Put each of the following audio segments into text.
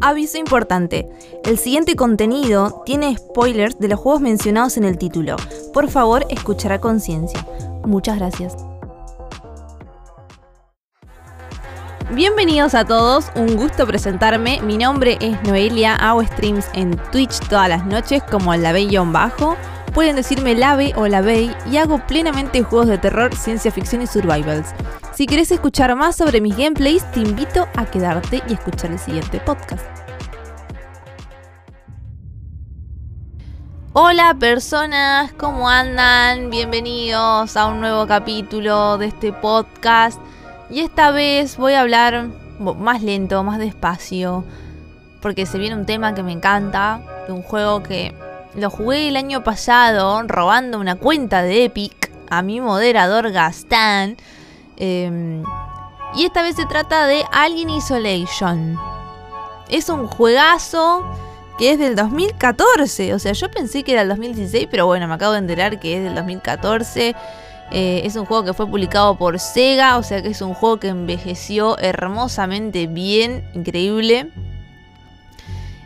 Aviso importante, el siguiente contenido tiene spoilers de los juegos mencionados en el título. Por favor, escuchar a conciencia. Muchas gracias. Bienvenidos a todos, un gusto presentarme. Mi nombre es Noelia, hago streams en Twitch todas las noches como la bajo Pueden decirme Lave o la Bay y hago plenamente juegos de terror, ciencia ficción y survivals. Si querés escuchar más sobre mis gameplays, te invito a quedarte y escuchar el siguiente podcast. Hola personas, ¿cómo andan? Bienvenidos a un nuevo capítulo de este podcast. Y esta vez voy a hablar más lento, más despacio, porque se viene un tema que me encanta, de un juego que lo jugué el año pasado robando una cuenta de Epic a mi moderador Gastán. Em, y esta vez se trata de Alien Isolation. Es un juegazo que es del 2014. O sea, yo pensé que era el 2016, pero bueno, me acabo de enterar que es del 2014. Eh, es un juego que fue publicado por Sega, o sea que es un juego que envejeció hermosamente bien, increíble.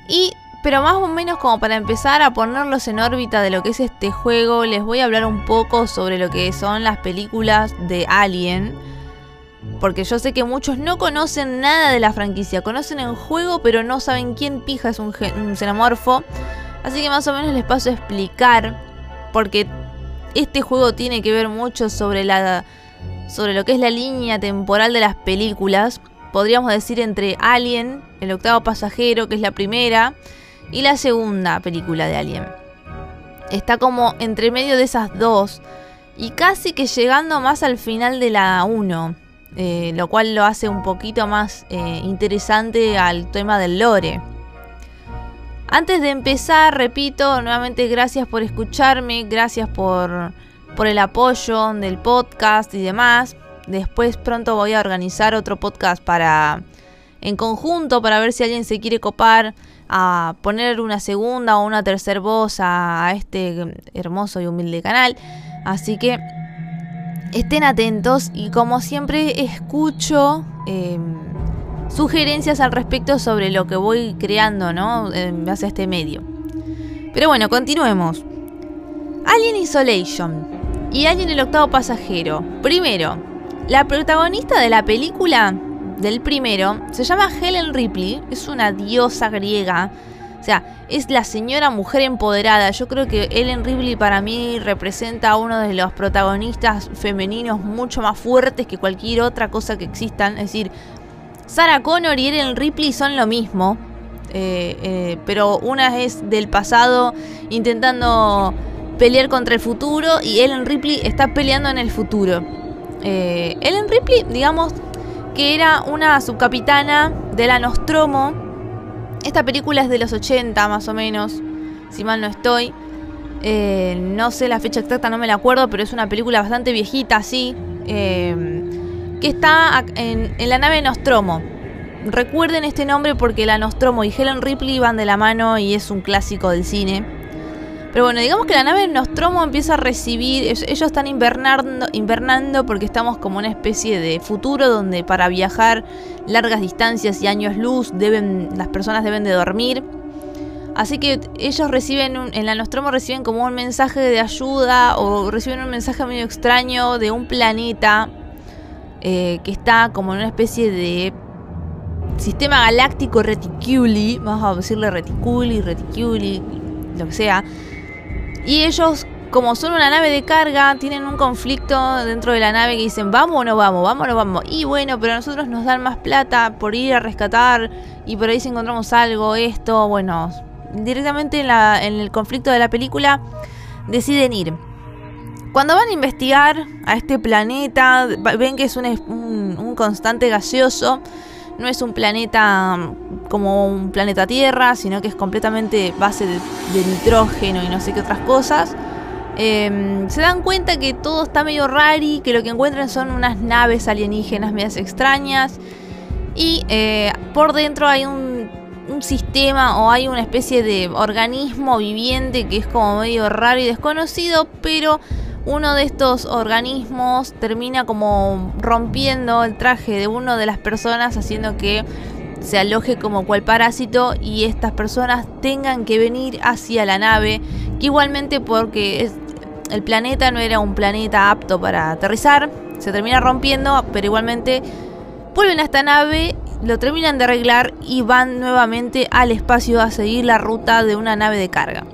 Y, pero más o menos como para empezar a ponerlos en órbita de lo que es este juego, les voy a hablar un poco sobre lo que son las películas de Alien. Porque yo sé que muchos no conocen nada de la franquicia, conocen el juego pero no saben quién pija es un, un xenomorfo. Así que más o menos les paso a explicar, porque este juego tiene que ver mucho sobre la sobre lo que es la línea temporal de las películas. Podríamos decir entre Alien, el octavo pasajero, que es la primera, y la segunda película de Alien. Está como entre medio de esas dos y casi que llegando más al final de la 1, eh, lo cual lo hace un poquito más eh, interesante al tema del lore. Antes de empezar, repito, nuevamente gracias por escucharme, gracias por, por el apoyo del podcast y demás. Después pronto voy a organizar otro podcast para en conjunto para ver si alguien se quiere copar a poner una segunda o una tercera voz a, este hermoso y humilde canal. Así que estén atentos y como siempre escucho em, sugerencias al respecto sobre lo que voy creando, ¿no? En base a este medio. Pero bueno, continuemos. Alien Isolation y Alien el octavo pasajero. Primero, la protagonista de la película del primero se llama Helen Ripley, es una diosa griega. O sea, es la señora mujer empoderada. Yo creo que Helen Ripley para mí representa a uno de los protagonistas femeninos mucho más fuertes que cualquier otra cosa que existan. Es decir, Sarah Connor y Ellen Ripley son lo mismo. Eh, eh, pero una es del pasado intentando pelear contra el futuro y Ellen Ripley está peleando en el futuro. Eh, Ellen Ripley, digamos que era una subcapitana de la Nostromo. Esta película es de los 80 más o menos, si mal no estoy. no sé la fecha exacta, no me la acuerdo, pero es una película bastante viejita, sí que está en, la nave Nostromo. Recuerden este nombre porque la Nostromo y Helen Ripley van de la mano y es un clásico del cine. Pero bueno, digamos que la nave Nostromo empieza a recibir, ellos están invernando, invernando porque estamos como una especie de futuro donde para viajar largas distancias y años luz deben, las personas deben de dormir. Así que ellos reciben, en la Nostromo reciben como un mensaje de ayuda o reciben un mensaje medio extraño de un planeta eh, que está como en una especie de sistema galáctico reticuli, vamos a decirle reticuli, reticuli, lo que sea. Y ellos, como son una nave de carga, tienen un conflicto dentro de la nave que dicen, vamos o no vamos, vamos o no vamos. Y bueno, pero a nosotros nos dan más plata por ir a rescatar y por ahí si encontramos algo, esto, bueno, directamente en, en el conflicto de la película deciden ir. Cuando van a investigar a este planeta, ven que es un, constante gaseoso. No es un planeta mm, como un planeta Tierra, sino que es completamente base de, nitrógeno y no sé qué otras cosas. Em, se dan cuenta que todo está medio raro que lo que encuentran son unas naves alienígenas medias extrañas. Y eh, por dentro hay un, un, sistema o hay una especie de organismo viviente que es como medio raro y desconocido, pero uno de estos organismos termina como rompiendo el traje de una de las personas, haciendo que se aloje como cual parásito y estas personas tengan que venir hacia la nave, que igualmente porque el planeta no era un planeta apto para aterrizar, se termina rompiendo, pero igualmente vuelven a esta nave, lo terminan de arreglar y van nuevamente al espacio a seguir la ruta de una nave de carga.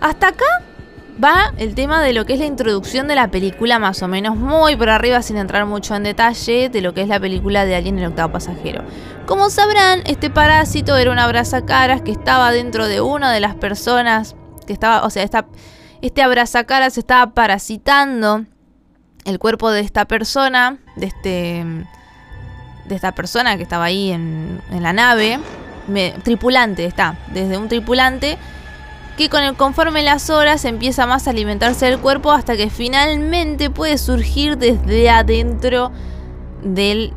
Hasta acá va el tema de lo que es la introducción de la película, más o menos muy por arriba, sin entrar mucho en detalle, de lo que es la película de Alien el octavo pasajero. Como sabrán, este parásito era una abrazacaras que estaba dentro de una de las personas que estaba, o sea, este abrazacaras estaba parasitando el cuerpo de esta persona, de este de esta persona que estaba ahí en, la nave, tripulante está, desde un tripulante que con el conforme las horas empieza más a alimentarse del cuerpo hasta que finalmente puede surgir desde adentro del,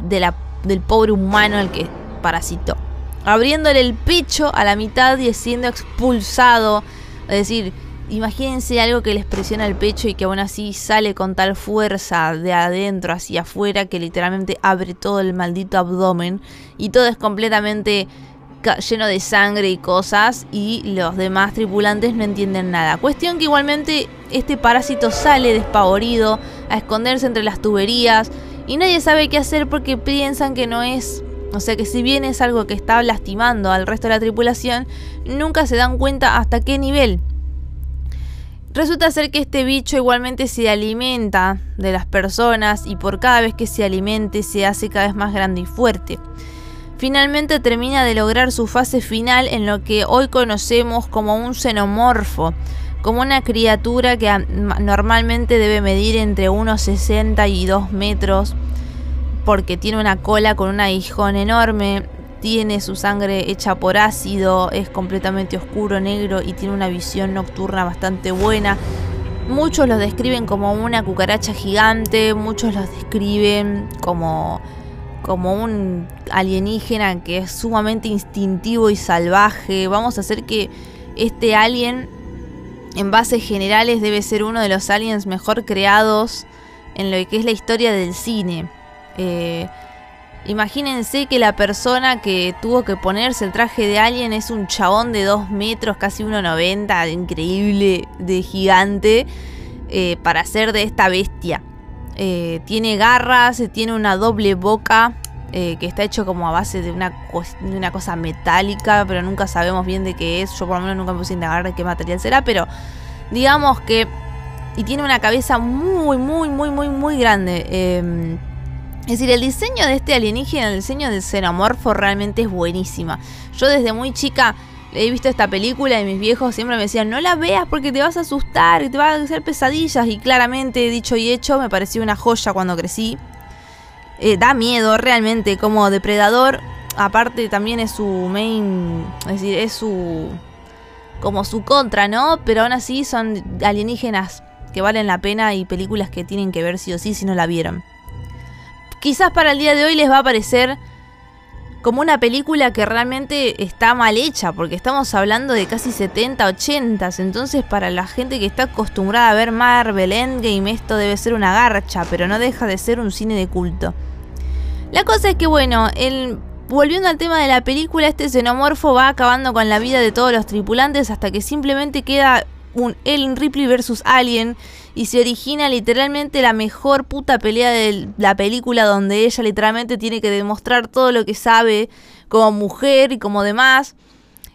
del pobre humano al que parasitó. Abriéndole el pecho a la mitad y siendo expulsado. Es decir, imagínense algo que les presiona el pecho y que aún así sale con tal fuerza de adentro hacia afuera que literalmente abre todo el maldito abdomen y todo es completamente lleno de sangre y cosas y los demás tripulantes no entienden nada. Cuestión que igualmente este parásito sale despavorido a esconderse entre las tuberías y nadie sabe qué hacer porque piensan que no es, o sea que si bien es algo que está lastimando al resto de la tripulación, nunca se dan cuenta hasta qué nivel. Resulta ser que este bicho igualmente se alimenta de las personas y por cada vez que se alimente se hace cada vez más grande y fuerte finalmente termina de lograr su fase final en lo que hoy conocemos como un xenomorfo, como una criatura que normalmente debe medir entre unos 60 y 2 metros, porque tiene una cola con un aguijón enorme, tiene su sangre hecha por ácido, es completamente oscuro, negro y tiene una visión nocturna bastante buena. Muchos lo describen como una cucaracha gigante, muchos los describen como como un alienígena que es sumamente instintivo y salvaje. Vamos a hacer que este alien, en bases generales, debe ser uno de los aliens mejor creados en lo que es la historia del cine. Eh, imagínense que la persona que tuvo que ponerse el traje de alien es un chabón de 2 metros, casi 1,90, increíble, de gigante, eh, para ser de esta bestia. Eh, tiene garras, tiene una doble boca eh, que está hecho como a base de una, una cosa metálica, pero nunca sabemos bien de qué es. Yo por lo menos nunca me puse a indagar de qué material será, pero digamos que... Y tiene una cabeza muy, muy, muy, muy, muy grande. Em, es decir, el diseño de este alienígena, el diseño del xenomorfo realmente es buenísima. Yo desde muy chica he visto esta película y mis viejos siempre me decían, no la veas porque te vas a asustar y te vas a hacer pesadillas. Y claramente, dicho y hecho, me pareció una joya cuando crecí. Eh, da miedo realmente como depredador. Aparte también es su main, es decir, es su como su contra, ¿no? Pero aún así son alienígenas que valen la pena y películas que tienen que ver sí o sí si no la vieron. Quizás para el día de hoy les va a parecer como una película que realmente está mal hecha, porque estamos hablando de casi 70, 80, entonces para la gente que está acostumbrada a ver Marvel, Endgame, esto debe ser una garcha, pero no deja de ser un cine de culto. La cosa es que, bueno, el, volviendo al tema de la película, este xenomorfo va acabando con la vida de todos los tripulantes hasta que simplemente queda un Ellen Ripley versus Alien y se origina literalmente la mejor puta pelea de la película donde ella literalmente tiene que demostrar todo lo que sabe como mujer y como demás.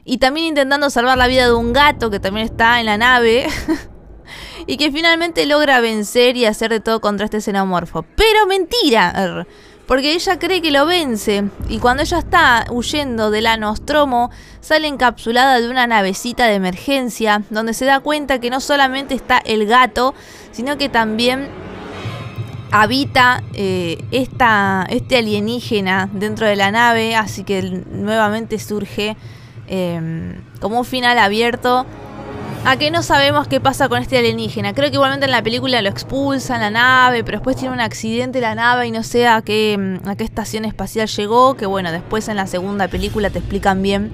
Y también intentando salvar la vida de un gato que también está en la nave. y que finalmente logra vencer y hacer de todo contra este xenomorfo. Pero mentira. Porque ella cree que lo vence. Y cuando ella está huyendo de la Nostromo sale encapsulada de una navecita de emergencia donde se da cuenta que no solamente está el gato, sino que también habita eh, esta, este alienígena dentro de la nave, así que nuevamente surge eh, como un final abierto a que no sabemos qué pasa con este alienígena. Creo que igualmente en la película lo expulsan la nave, pero después tiene un accidente la nave y no sé a qué, mm, a qué estación espacial llegó. Que bueno, después en la segunda película te explican bien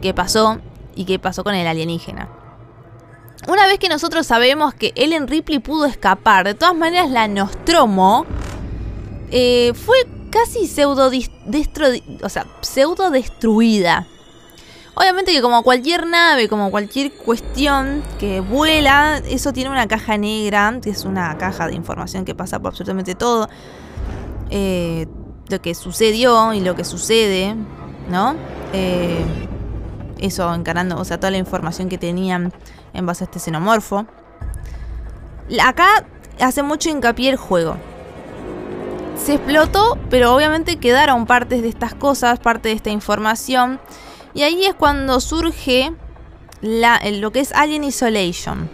qué pasó y qué pasó con el alienígena. Una vez que nosotros sabemos que Ellen Ripley pudo escapar, de todas maneras la Nostromo eh, fue casi pseudo, pseudo destruida. Obviamente que como cualquier nave, como cualquier cuestión que vuela, eso tiene una caja negra, que es una caja de información que pasa por absolutamente todo. Eh, lo que sucedió y lo que sucede, ¿no? Eh, eso encarando, o sea, toda la información que tenían en base a este xenomorfo. Acá hace mucho hincapié el juego. Se explotó, pero obviamente quedaron partes de estas cosas, parte de esta información. Y ahí es cuando surge lo que es Alien Isolation.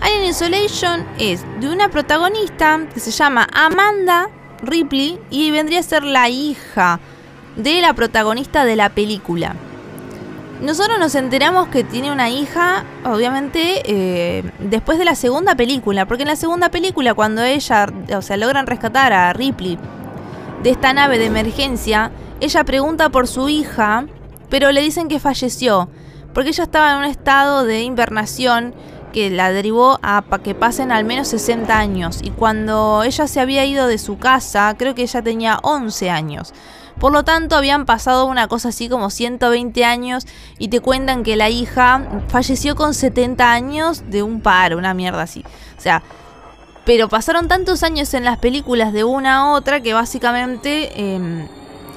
Alien Isolation es de una protagonista que se llama Amanda Ripley y vendría a ser la hija de la protagonista de la película. Nosotros nos enteramos que tiene una hija, obviamente, eh, después de la segunda película, porque en la segunda película, cuando ella, o sea, logran rescatar a Ripley de esta nave de emergencia, ella pregunta por su hija, pero le dicen que falleció, porque ella estaba en un estado de invernación que la derivó a que pasen al menos 60 años. Y cuando ella se había ido de su casa, creo que ella tenía 11 años. Por lo tanto, habían pasado una cosa así como 120 años y te cuentan que la hija falleció con 70 años de un paro, una mierda así. O sea, pero pasaron tantos años en las películas de una a otra que básicamente em,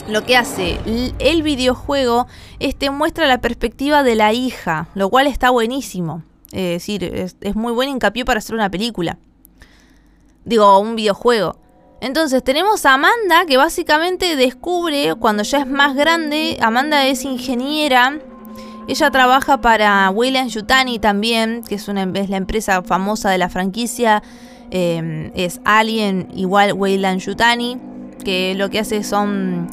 lo que hace el videojuego es te muestra la perspectiva de la hija, lo cual está buenísimo. Es decir, es, muy buen hincapié para hacer una película. Digo, un videojuego. Entonces tenemos a Amanda que básicamente descubre cuando ya es más grande, Amanda es ingeniera, ella trabaja para Weyland Yutani también, que es la empresa famosa de la franquicia, em, es Alien igual Weyland Yutani, que lo que hace son,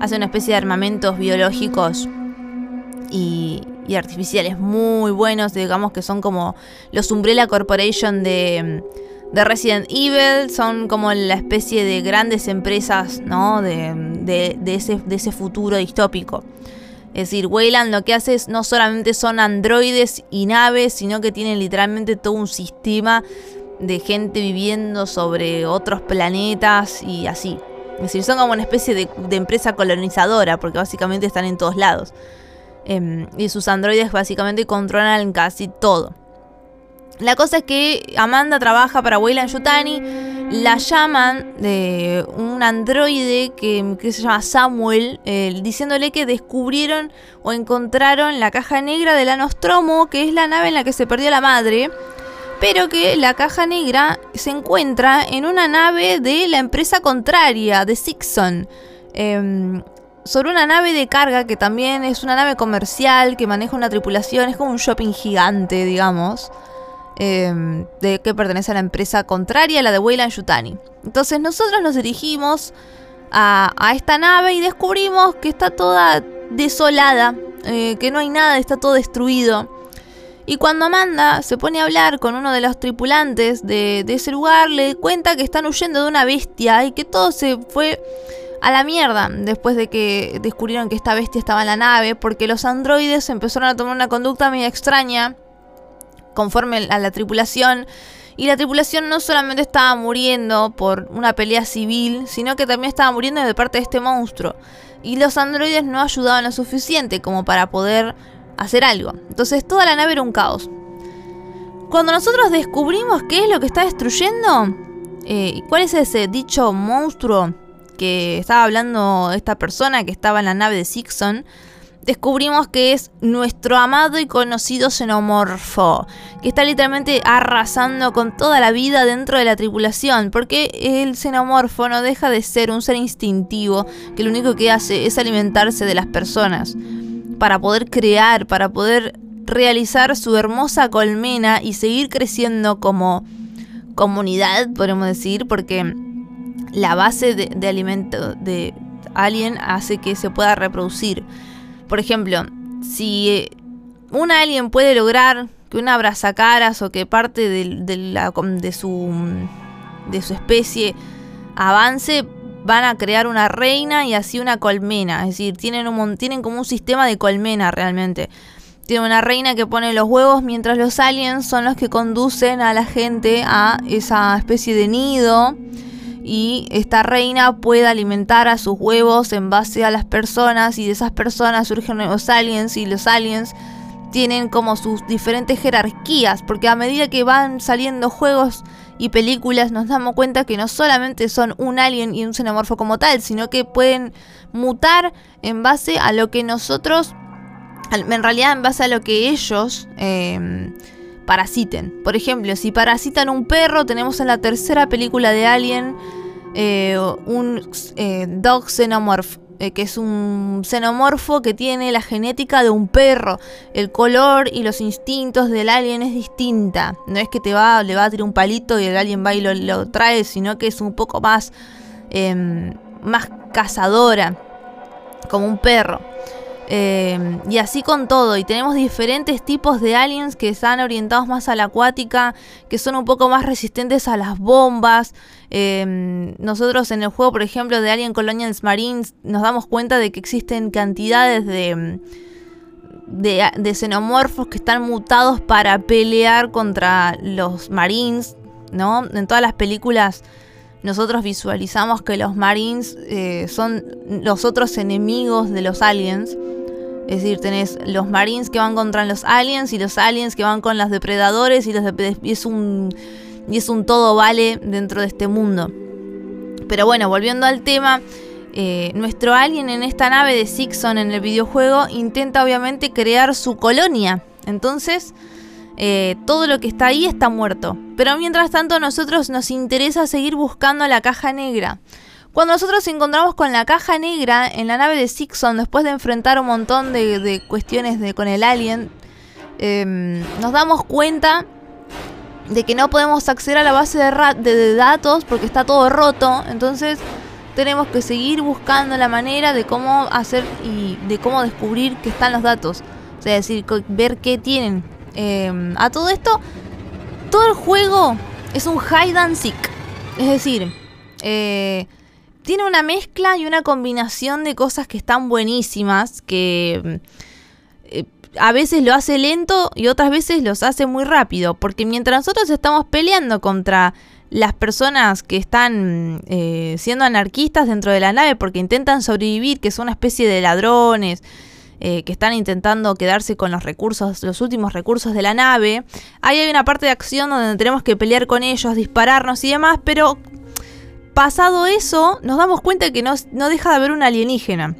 hace una especie de armamentos biológicos y, artificiales muy buenos, digamos que son como los Umbrella Corporation de de Resident Evil son como la especie de grandes empresas, ¿no? De, ese, de ese futuro distópico. Es decir, Wayland lo que hace es no solamente son androides y naves, sino que tienen literalmente todo un sistema de gente viviendo sobre otros planetas y así. Es decir, son como una especie de, empresa colonizadora, porque básicamente están en todos lados. Em, y sus androides básicamente controlan casi todo. La cosa es que Amanda trabaja para Weyland Yutani, la llaman de un androide que, se llama Samuel, eh, diciéndole que descubrieron o encontraron la caja negra de la Nostromo, que es la nave en la que se perdió la madre, pero que la caja negra se encuentra en una nave de la empresa contraria, de Sixon. Em, sobre una nave de carga que también es una nave comercial que maneja una tripulación, es como un shopping gigante, digamos. Em, de que pertenece a la empresa contraria, la de Weyland Yutani. Entonces nosotros nos dirigimos a, esta nave y descubrimos que está toda desolada, eh, que no hay nada, está todo destruido. Y cuando Amanda se pone a hablar con uno de los tripulantes de, de, ese lugar, le cuenta que están huyendo de una bestia y que todo se fue a la mierda después de que descubrieron que esta bestia estaba en la nave, porque los androides empezaron a tomar una conducta medio extraña conforme a la tripulación. Y la tripulación no solamente estaba muriendo por una pelea civil, sino que también estaba muriendo de parte de este monstruo. Y los androides no ayudaban lo suficiente como para poder hacer algo. Entonces toda la nave era un caos. Cuando nosotros descubrimos qué es lo que está destruyendo, eh, cuál es ese dicho monstruo que estaba hablando esta persona que estaba en la nave de Sixon, descubrimos que es nuestro amado y conocido xenomorfo, que está literalmente arrasando con toda la vida dentro de la tripulación, porque el xenomorfo no deja de ser un ser instintivo que lo único que hace es alimentarse de las personas, para poder crear, para poder realizar su hermosa colmena y seguir creciendo como comunidad, podemos decir, porque la base de, alimento de Alien hace que se pueda reproducir. Por ejemplo, si eh, un alien puede lograr que una abrazacaras o que parte de, su, de su especie avance, van a crear una reina y así una colmena. Es decir, tienen, un, tienen como un sistema de colmena realmente. Tienen una reina que pone los huevos mientras los aliens son los que conducen a la gente a esa especie de nido y esta reina puede alimentar a sus huevos en base a las personas y de esas personas surgen nuevos aliens y los aliens tienen como sus diferentes jerarquías, porque a medida que van saliendo juegos y películas nos damos cuenta que no solamente son un alien y un xenomorfo como tal, sino que pueden mutar en base a lo que nosotros, en realidad en base a lo que ellos em, parasiten. Por ejemplo, si parasitan un perro, tenemos en la tercera película de Alien eh, un eh, Dog Xenomorph. Eh, que es un xenomorfo que tiene la genética de un perro. El color y los instintos del alien es distinta. No es que te va, le va a tirar un palito y el alien va y lo, trae, sino que es un poco más, em, más cazadora, como un perro. Em, y así con todo, y tenemos diferentes tipos de aliens que están orientados más a la acuática, que son un poco más resistentes a las bombas. Em, nosotros en el juego, por ejemplo, de Alien Colonials Marines, nos damos cuenta de que existen cantidades de, de, de xenomorfos que están mutados para pelear contra los Marines, ¿no? En todas las películas nosotros visualizamos que los Marines eh, son los otros enemigos de los aliens. Es decir, tenés los Marines que van contra los aliens y los aliens que van con los depredadores y, los es un y es un todo vale dentro de este mundo. Pero bueno, volviendo al tema, eh, nuestro alien en esta nave de Sixon en el videojuego intenta obviamente crear su colonia. Entonces, eh, todo lo que está ahí está muerto. Pero mientras tanto a nosotros nos interesa seguir buscando la caja negra. Cuando nosotros encontramos con la caja negra en la nave de Sixon, después de enfrentar un montón de, cuestiones con el alien, em, nos damos cuenta de que no podemos acceder a la base de, de, datos porque está todo roto. Entonces tenemos que seguir buscando la manera de cómo hacer y de cómo descubrir que están los datos. O sea, es decir, ver qué tienen Em, a todo esto, todo el juego es un hide and seek. Es decir, eh, tiene una mezcla y una combinación de cosas que están buenísimas, que eh, a veces lo hace lento y otras veces los hace muy rápido, porque mientras nosotros estamos peleando contra las personas que están eh, siendo anarquistas dentro de la nave porque intentan sobrevivir, que son una especie de ladrones, eh, que están intentando quedarse con los recursos, los últimos recursos de la nave. Ahí hay una parte de acción donde tenemos que pelear con ellos, dispararnos y demás, pero pasado eso, nos damos cuenta que no, no deja de haber un alienígena.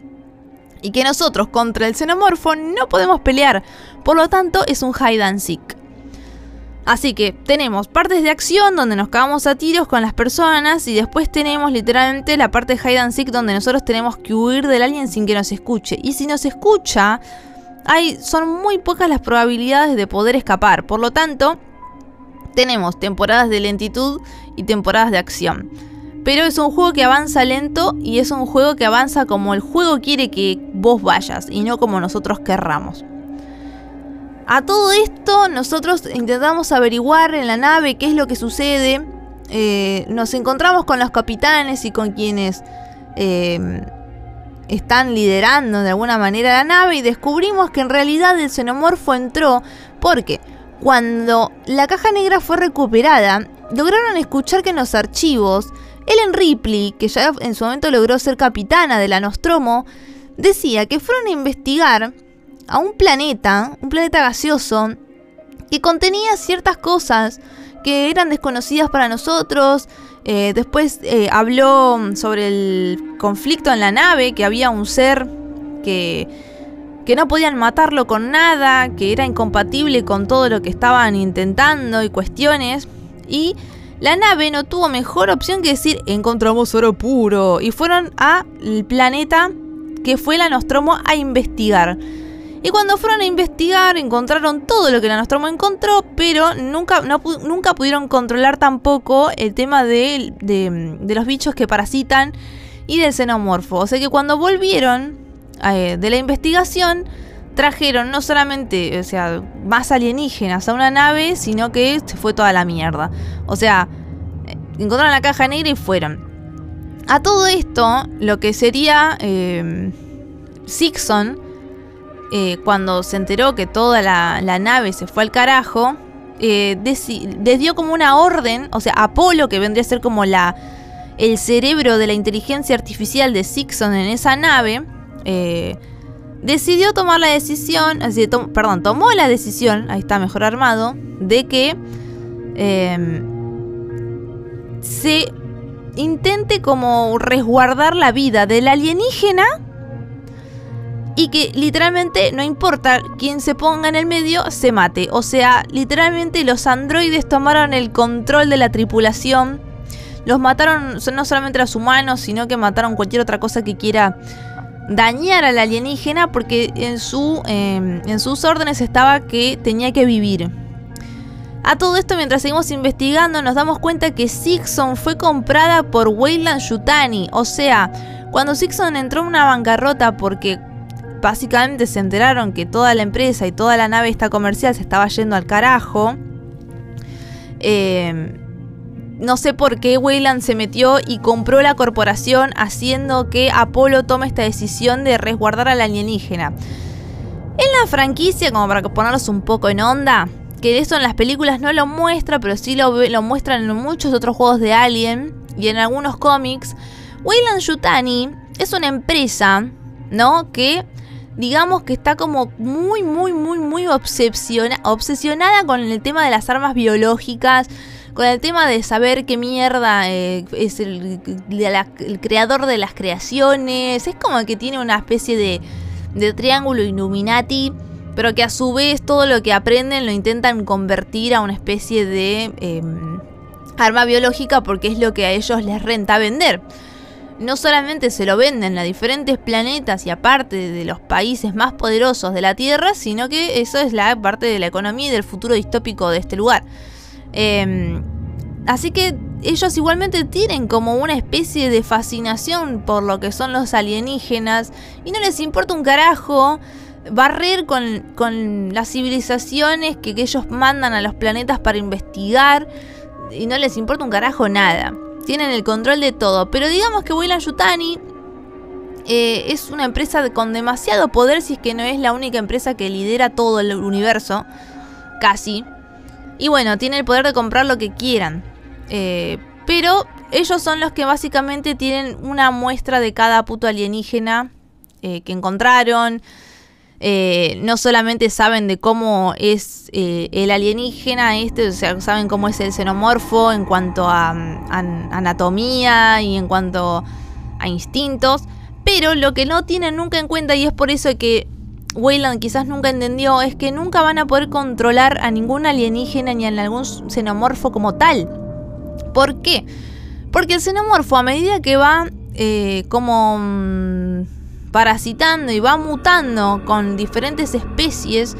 Y que nosotros contra el xenomorfo no podemos pelear. Por lo tanto, es un hide and seek. Así que tenemos partes de acción donde nos cagamos a tiros con las personas y después tenemos literalmente la parte de hide and seek donde nosotros tenemos que huir del alien sin que nos escuche. Y si nos escucha, hay, son muy pocas las probabilidades de poder escapar. Por lo tanto, tenemos temporadas de lentitud y temporadas de acción. Pero es un juego que avanza lento y es un juego que avanza como el juego quiere que vos vayas y no como nosotros querramos. A todo esto nosotros intentamos averiguar en la nave qué es lo que sucede. Eh, nos encontramos con los capitanes y con quienes eh, están liderando de alguna manera la nave y descubrimos que en realidad el xenomorfo entró porque cuando la caja negra fue recuperada, lograron escuchar que en los archivos, Ellen Ripley, que ya en su momento logró ser capitana de la Nostromo, decía que fueron a investigar a un planeta, un planeta gaseoso, que contenía ciertas cosas que eran desconocidas para nosotros. Eh, después eh, habló sobre el conflicto en la nave, que había un ser que, que no podían matarlo con nada, que era incompatible con todo lo que estaban intentando y cuestiones. Y la nave no tuvo mejor opción que decir encontramos oro puro. Y fueron al planeta que fue la Nostromo a investigar. Y cuando fueron a investigar, encontraron todo lo que la Nostromo encontró, pero nunca, nunca pudieron controlar tampoco el tema de, los bichos que parasitan y del xenomorfo. O sea que cuando volvieron eh, de la investigación, trajeron no solamente, o sea, más alienígenas a una nave, sino que se fue toda la mierda. O sea, eh, encontraron la caja negra y fueron. A todo esto, lo que sería eh, Sixon eh, cuando se enteró que toda la, nave se fue al carajo, eh, les dio como una orden, o sea, Apolo, que vendría a ser como la, el cerebro de la inteligencia artificial de Sixon en esa nave, eh, decidió tomar la decisión, perdón, tomó la decisión, ahí está mejor armado, de que em, se intente como resguardar la vida del alienígena y que literalmente no importa quién se ponga en el medio, se mate. O sea, literalmente los androides tomaron el control de la tripulación. Los mataron no solamente a los humanos, sino que mataron cualquier otra cosa que quiera dañar al alienígena porque en, su, em, en sus órdenes estaba que tenía que vivir. A todo esto, mientras seguimos investigando, nos damos cuenta que Sixon fue comprada por Weyland Yutani. O sea, cuando Sixon entró en una bancarrota porque básicamente se enteraron que toda la empresa y toda la nave esta comercial se estaba yendo al carajo. Em, no sé por qué Weyland se metió y compró la corporación haciendo que Apolo tome esta decisión de resguardar al alienígena. En la franquicia, como para ponerlos un poco en onda, que eso en las películas no lo muestra, pero sí lo, lo muestran en muchos otros juegos de Alien y en algunos cómics, Weyland Yutani es una empresa, ¿no? Que digamos que está como muy, muy, muy, muy obsesionada con el tema de las armas biológicas, con el tema de saber qué mierda eh, es el, creador de las creaciones. Es como que tiene una especie de, triángulo Illuminati, pero que a su vez todo lo que aprenden lo intentan convertir a una especie de em, arma biológica porque es lo que a ellos les renta vender no solamente se lo venden a diferentes planetas y aparte de los países más poderosos de la Tierra, sino que eso es la parte de la economía y del futuro distópico de este lugar. Em, así que ellos igualmente tienen como una especie de fascinación por lo que son los alienígenas y no les importa un carajo barrer con, las civilizaciones que ellos mandan a los planetas para investigar y no les importa un carajo nada tienen el control de todo. Pero digamos que Weyland Yutani eh, es una empresa con demasiado poder, si es que no es la única empresa que lidera todo el universo, casi. Y bueno, tiene el poder de comprar lo que quieran. Eh, pero ellos son los que básicamente tienen una muestra de cada puto alienígena eh, que encontraron. Eh, no solamente saben de cómo es eh, el alienígena este, o sea, saben cómo es el xenomorfo en cuanto a, anatomía y en cuanto a instintos, pero lo que no tienen nunca en cuenta y es por eso que Weyland quizás nunca entendió es que nunca van a poder controlar a ningún alienígena ni a algún xenomorfo como tal. ¿Por qué? Porque el xenomorfo a medida que va eh, como mm, parasitando y va mutando con diferentes especies,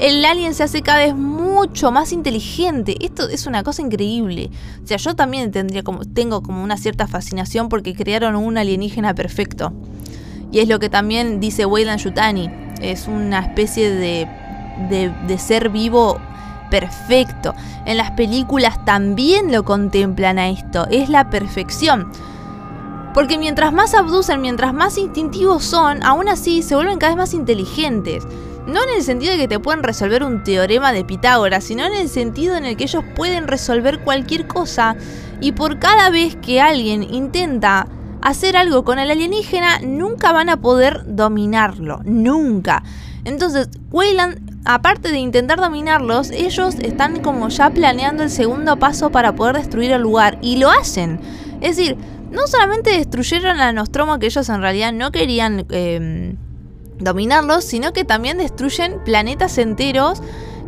el alien se hace cada vez mucho más inteligente. Esto es una cosa increíble. O sea, yo también tendría como, tengo como una cierta fascinación porque crearon un alienígena perfecto. Y es lo que también dice Weyland Yutani. Es una especie de, de, de ser vivo perfecto. En las películas también lo contemplan a esto. Es la perfección. Porque mientras más abducen, mientras más instintivos son, aún así se vuelven cada vez más inteligentes. No en el sentido de que te pueden resolver un teorema de Pitágoras, sino en el sentido en el que ellos pueden resolver cualquier cosa y por cada vez que alguien intenta hacer algo con el alienígena, nunca van a poder dominarlo, nunca. Entonces, Weyland, aparte de intentar dominarlos, ellos están como ya planeando el segundo paso para poder destruir el lugar y lo hacen. Es decir, no solamente destruyeron a Nostromo, que ellos en realidad no querían em, dominarlos, sino que también destruyen planetas enteros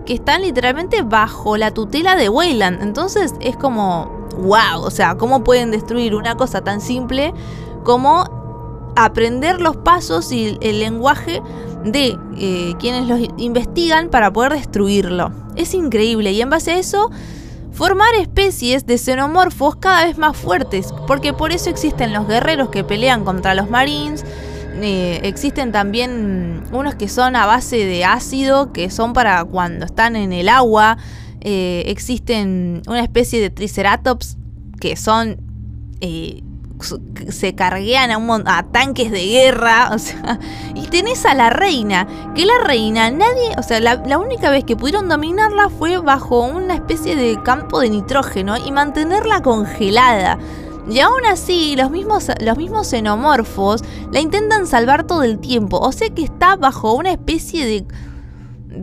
que están literalmente bajo la tutela de Weyland. Entonces es como, wow, o sea, ¿cómo pueden destruir una cosa tan simple como aprender los pasos y el lenguaje de eh, quienes los investigan para poder destruirlo? Es increíble y en base a eso formar especies de xenomorfos cada vez más fuertes, porque por eso existen los guerreros que pelean contra los marines, eh, existen también unos que son a base de ácido, que son para cuando están en el agua, eh, existen una especie de triceratops que son eh, se carguean a, un, a tanques de guerra, o sea, y tenés a la reina, que la reina, nadie, o sea, la, la, única vez que pudieron dominarla fue bajo una especie de campo de nitrógeno y mantenerla congelada. Y aún así, los mismos, los mismos xenomorfos la intentan salvar todo el tiempo. O sea que está bajo una especie de,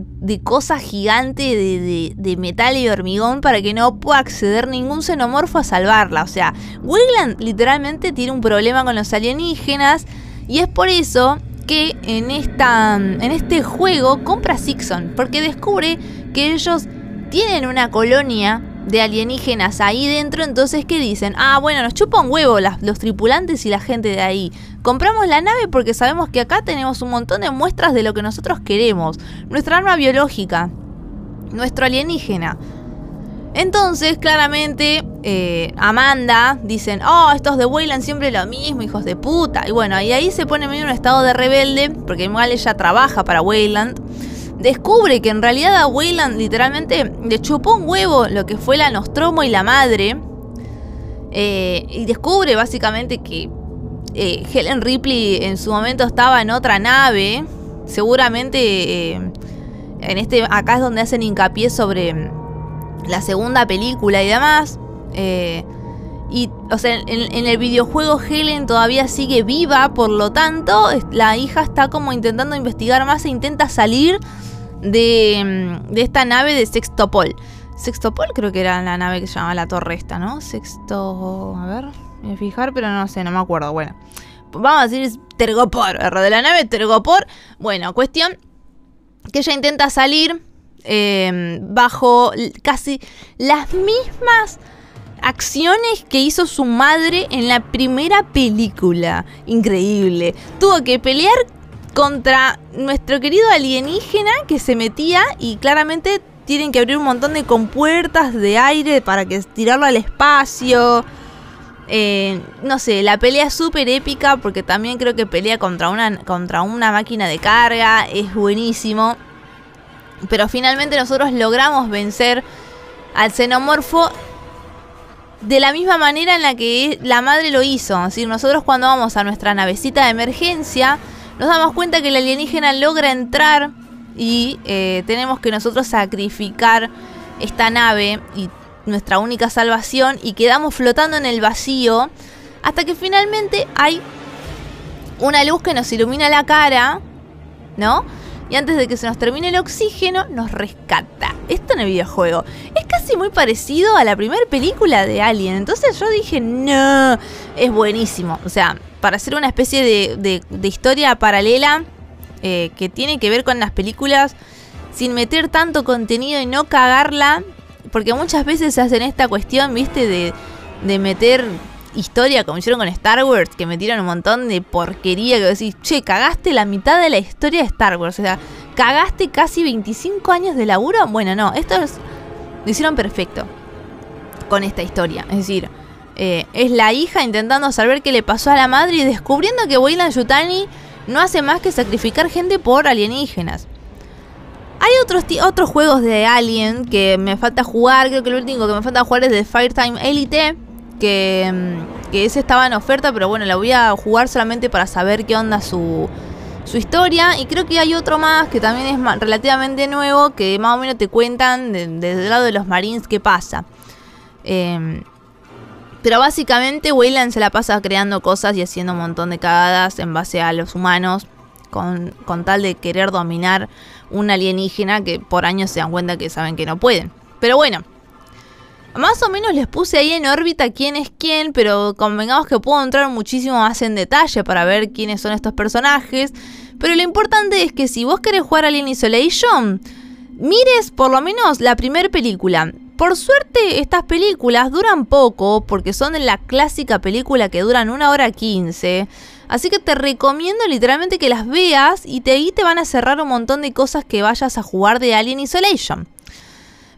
de cosa gigante de, de, metal y hormigón para que no pueda acceder ningún xenomorfo a salvarla. O sea, Wayland literalmente tiene un problema con los alienígenas. Y es por eso que en, esta, en este juego compra Sixon. Porque descubre que ellos tienen una colonia de alienígenas ahí dentro, entonces ¿qué dicen? Ah, bueno, nos chupa un huevo los tripulantes y la gente de ahí. Compramos la nave porque sabemos que acá tenemos un montón de muestras de lo que nosotros queremos. Nuestra arma biológica, nuestro alienígena. Entonces, claramente, eh, Amanda dicen, oh, estos de Wayland siempre lo mismo, hijos de puta. Y bueno, y ahí se pone medio en un estado de rebelde, porque igual ella trabaja para Wayland descubre que en realidad a Wayland literalmente le chupó un huevo lo que fue la Nostromo y la madre. Eh, y descubre básicamente que eh, Helen Ripley en su momento estaba en otra nave. Seguramente eh, en este. Acá es donde hacen hincapié sobre la segunda película y demás. Y, o sea, en, el videojuego Helen todavía sigue viva, por lo tanto, la hija está como intentando investigar más e intenta salir de, de esta nave de Sextopol. Sextopol creo que era la nave que se llamaba la torre esta, ¿no? Sexto... A ver, voy a fijar, pero no sé, no me acuerdo. Bueno, vamos a decir Tergopor, de la nave Tergopor. Bueno, cuestión que ella intenta salir eh, bajo casi las mismas acciones que hizo su madre en la primera película. Increíble. Tuvo que pelear contra nuestro querido alienígena que se metía y claramente tienen que abrir un montón de compuertas de aire para que tirarlo al espacio. Eh, no sé, la pelea es súper épica porque también creo que pelea contra una, contra una máquina de carga, es buenísimo. Pero finalmente nosotros logramos vencer al xenomorfo de la misma manera en la que la madre lo hizo. Es decir, nosotros cuando vamos a nuestra navecita de emergencia, nos damos cuenta que el alienígena logra entrar y eh, tenemos que nosotros sacrificar esta nave y nuestra única salvación y quedamos flotando en el vacío hasta que finalmente hay una luz que nos ilumina la cara, ¿no? Y antes de que se nos termine el oxígeno, nos rescata. Esto en el videojuego. Es casi muy parecido a la primera película de Alien. Entonces yo dije, no, es buenísimo. O sea, para hacer una especie de, historia paralela eh, que tiene que ver con las películas sin meter tanto contenido y no cagarla. Porque muchas veces se hacen esta cuestión, viste, de, de meter historia como hicieron con Star Wars, que metieron un montón de porquería que decís, che, cagaste la mitad de la historia de Star Wars. O sea, cagaste casi 25 años de laburo. Bueno, no, esto es, lo hicieron perfecto con esta historia. Es decir, eh, es la hija intentando saber qué le pasó a la madre y descubriendo que Weyland Yutani no hace más que sacrificar gente por alienígenas. Hay otros, otros juegos de Alien que me falta jugar. Creo que el último que me falta jugar es de Firetime Elite. Que, mm, que ese estaba en oferta, pero bueno, la voy a jugar solamente para saber qué onda su, su historia. Y creo que hay otro más que también es relativamente nuevo, que más o menos te cuentan desde el lado de los Marines qué pasa. Eh, pero básicamente Weyland se la pasa creando cosas y haciendo un montón de cagadas en base a los humanos. Con, tal de querer dominar un alienígena que por años se dan cuenta que saben que no pueden. Pero bueno, más o menos les puse ahí en órbita quién es quién, pero convengamos que puedo entrar muchísimo más en detalle para ver quiénes son estos personajes. Pero lo importante es que si vos querés jugar Alien Isolation, mires por lo menos la primera película. Por suerte, estas películas duran poco porque son de la clásica película que duran una hora quince. Así que te recomiendo literalmente que las veas y te, ahí te van a cerrar un montón de cosas que vayas a jugar de Alien Isolation.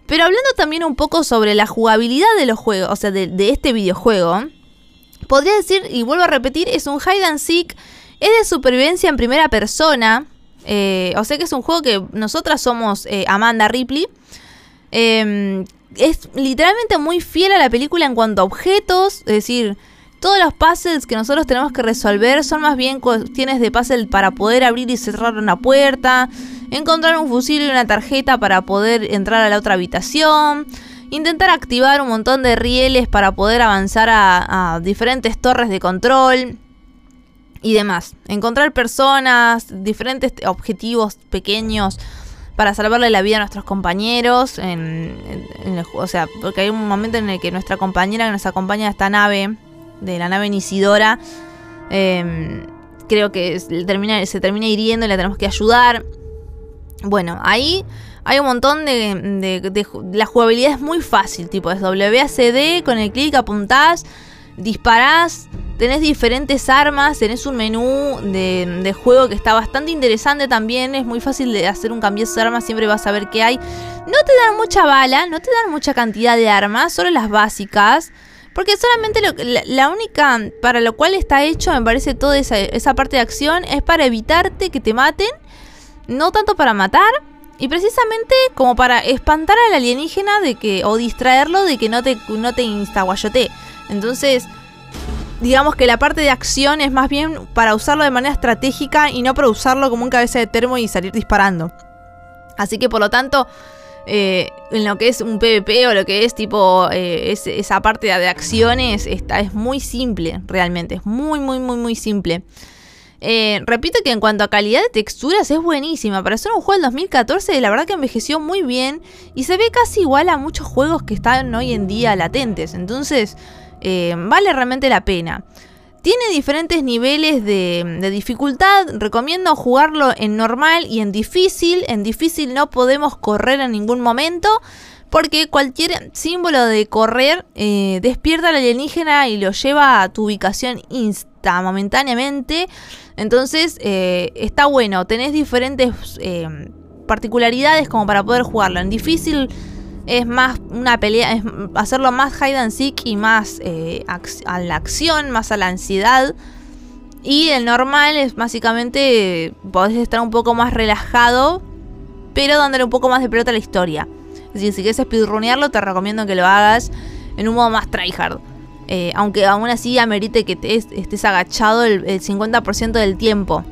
Pero hablando también un poco sobre la jugabilidad de los juegos, o sea, de, este videojuego, podría decir, y vuelvo a repetir, es un hide and seek, es de supervivencia en primera persona. Eh, o sea que es un juego que nosotras somos eh, Amanda Ripley. Eh, es literalmente muy fiel a la película en cuanto a objetos, es decir, todos los puzzles que nosotros tenemos que resolver son más bien cuestiones de puzzle para poder abrir y cerrar una puerta, encontrar un fusil y una tarjeta para poder entrar a la otra habitación. intentar activar un montón de rieles para poder avanzar a, diferentes torres de control y demás. Encontrar personas, diferentes objetivos pequeños para salvarle la vida a nuestros compañeros. En, o sea, porque hay un momento en el que nuestra compañera que nos acompaña a esta nave, de la nave Nisidora, em, creo que termina, se termina hiriendo y la tenemos que ayudar. Bueno, ahí hay un montón de, La jugabilidad es muy fácil, tipo es WACD, con el clic apuntás, disparás, tenés diferentes armas, tenés un menú de, juego que está bastante interesante también, es muy fácil de hacer un cambio de armas, siempre vas a ver qué hay. No te dan mucha bala, no te dan mucha cantidad de armas, solo las básicas. Porque solamente la, única para lo cual está hecho, me parece, toda esa parte de acción es para evitarte que te maten, no tanto para matar, y precisamente como para espantar al alienígena de que. o distraerlo de que no te, no te instaguayote. Entonces. Digamos que la parte de acción es más bien para usarlo de manera estratégica y no para usarlo como un cabeza de termo y salir disparando. Así que por lo tanto, eh, en lo que es un PvP o lo que es tipo eh, esa parte de acciones, esta es muy simple realmente, es muy muy muy muy simple. Eh, repito que en cuanto a calidad de texturas es buenísima. Para ser un juego del 2014, la verdad que envejeció muy bien y se ve casi igual a muchos juegos que están hoy en día latentes. Entonces, eh, vale realmente la pena. Tiene diferentes niveles de, dificultad. Recomiendo jugarlo en normal y en difícil. En difícil no podemos correr en ningún momento. Porque cualquier símbolo de correr eh, despierta al alienígena y lo lleva a tu ubicación insta, momentáneamente. Entonces eh, está bueno, tenés diferentes eh, particularidades como para poder jugarlo. En difícil es más una pelea, es hacerlo más hide and seek y más a la acción, más a la ansiedad. Y el normal es básicamente podés estar un poco más relajado, pero dándole un poco más de pelota a la historia. Es decir, si quieres speedrunearlo, te recomiendo que lo hagas en un modo más tryhard. Eh, aunque aún así amerite que te estés agachado el, 50% del tiempo.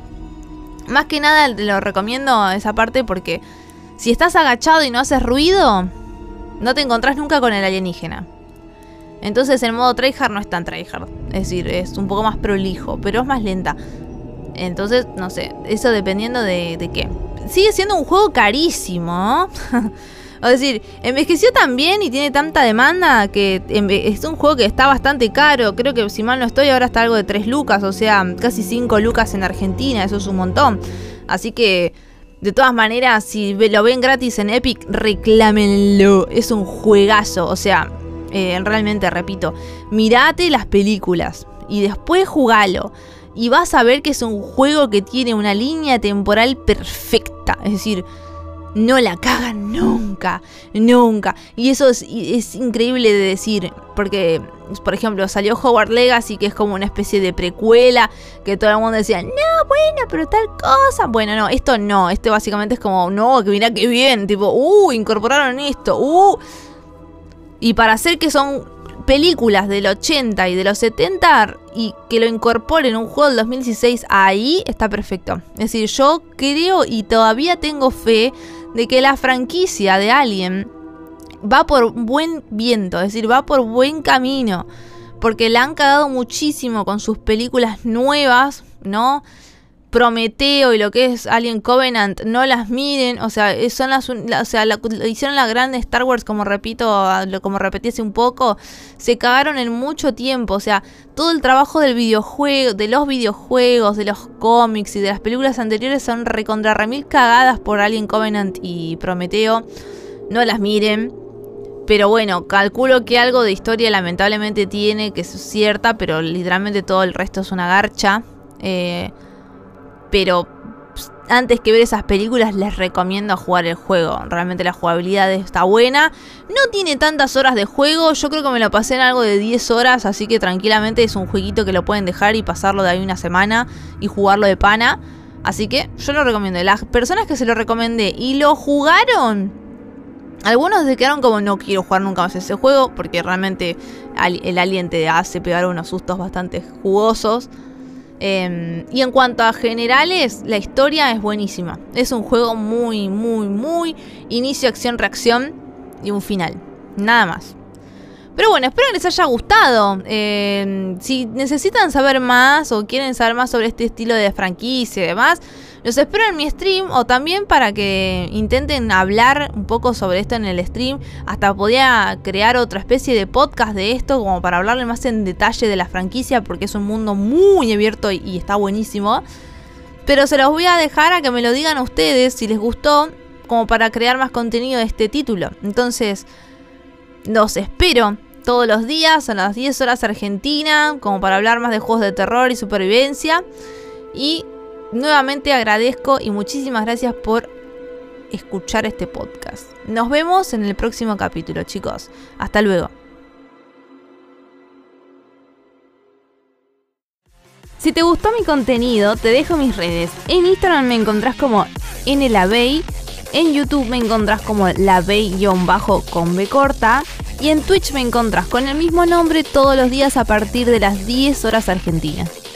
Más que nada te lo recomiendo esa parte porque si estás agachado y no haces ruido, no te encontrás nunca con el alienígena. Entonces el modo tryhard no es tan tryhard. Es decir, es un poco más prolijo, pero es más lenta. Entonces, no sé, eso dependiendo de, de qué. Sigue siendo un juego carísimo. Es decir, envejeció tan bien y tiene tanta demanda que es un juego que está bastante caro. Creo que si mal no estoy, ahora está algo de 3 lucas, o sea, casi 5 lucas en Argentina, eso es un montón. Así que, de todas maneras, si lo ven gratis en Epic, reclámenlo. Es un juegazo, o sea, eh, realmente repito, mirate las películas y después jugalo. Y vas a ver que es un juego que tiene una línea temporal perfecta. Es decir, no la cagan nunca, nunca. Y eso es, increíble de decir, porque, por ejemplo, salió Howard Legacy, que es como una especie de precuela, que todo el mundo decía, no, bueno, pero tal cosa. Bueno, no, esto no, esto básicamente es como, no, que mira qué bien, tipo, uh, incorporaron esto, uh. Y para hacer que son películas del 80 y de los 70 y que lo incorporen en un juego del 2016 ahí está perfecto. Es decir, yo creo y todavía tengo fe de que la franquicia de Alien va por buen viento, es decir, va por buen camino, porque la han cagado muchísimo con sus películas nuevas, ¿no? Prometeo y lo que es Alien Covenant, no las miren, o sea, son las, o sea, hicieron la grande Star Wars, como repito, como repetí hace un poco, se cagaron en mucho tiempo, o sea, todo el trabajo del videojuego, de los videojuegos, de los cómics y de las películas anteriores son recontra remil cagadas por Alien Covenant y Prometeo, no las miren. Pero bueno, calculo que algo de historia lamentablemente tiene, que es cierta, pero literalmente todo el resto es una garcha. Eh, pero antes que ver esas películas les recomiendo jugar el juego. Realmente la jugabilidad está buena. No tiene tantas horas de juego. Yo creo que me lo pasé en algo de 10 horas. Así que tranquilamente es un jueguito que lo pueden dejar y pasarlo de ahí una semana y jugarlo de pana. Así que yo lo recomiendo. Las personas que se lo recomendé y lo jugaron. Algunos se quedaron como no quiero jugar nunca más ese juego. Porque realmente el alien te hace pegar unos sustos bastante jugosos. Em, y en cuanto a generales, la historia es buenísima. Es un juego muy, muy, muy inicio, acción, reacción y un final. Nada más. Pero bueno, espero que les haya gustado. Eh, si necesitan saber más o quieren saber más sobre este estilo de franquicia y demás, los espero en mi stream o también para que intenten hablar un poco sobre esto en el stream. Hasta podía crear otra especie de podcast de esto como para hablarle más en detalle de la franquicia porque es un mundo muy abierto y está buenísimo. Pero se los voy a dejar a que me lo digan a ustedes si les gustó como para crear más contenido de este título. Entonces, los espero todos los días a las 10 horas Argentina, como para hablar más de juegos de terror y supervivencia. Y nuevamente agradezco y muchísimas gracias por escuchar este podcast. Nos vemos en el próximo capítulo, chicos. Hasta luego. Si te gustó mi contenido, te dejo mis redes. En Instagram me encontrás como nlavey, en YouTube me encontrás como lavey-con B corta y en Twitch me encontrás con el mismo nombre todos los días a partir de las 10 horas argentinas.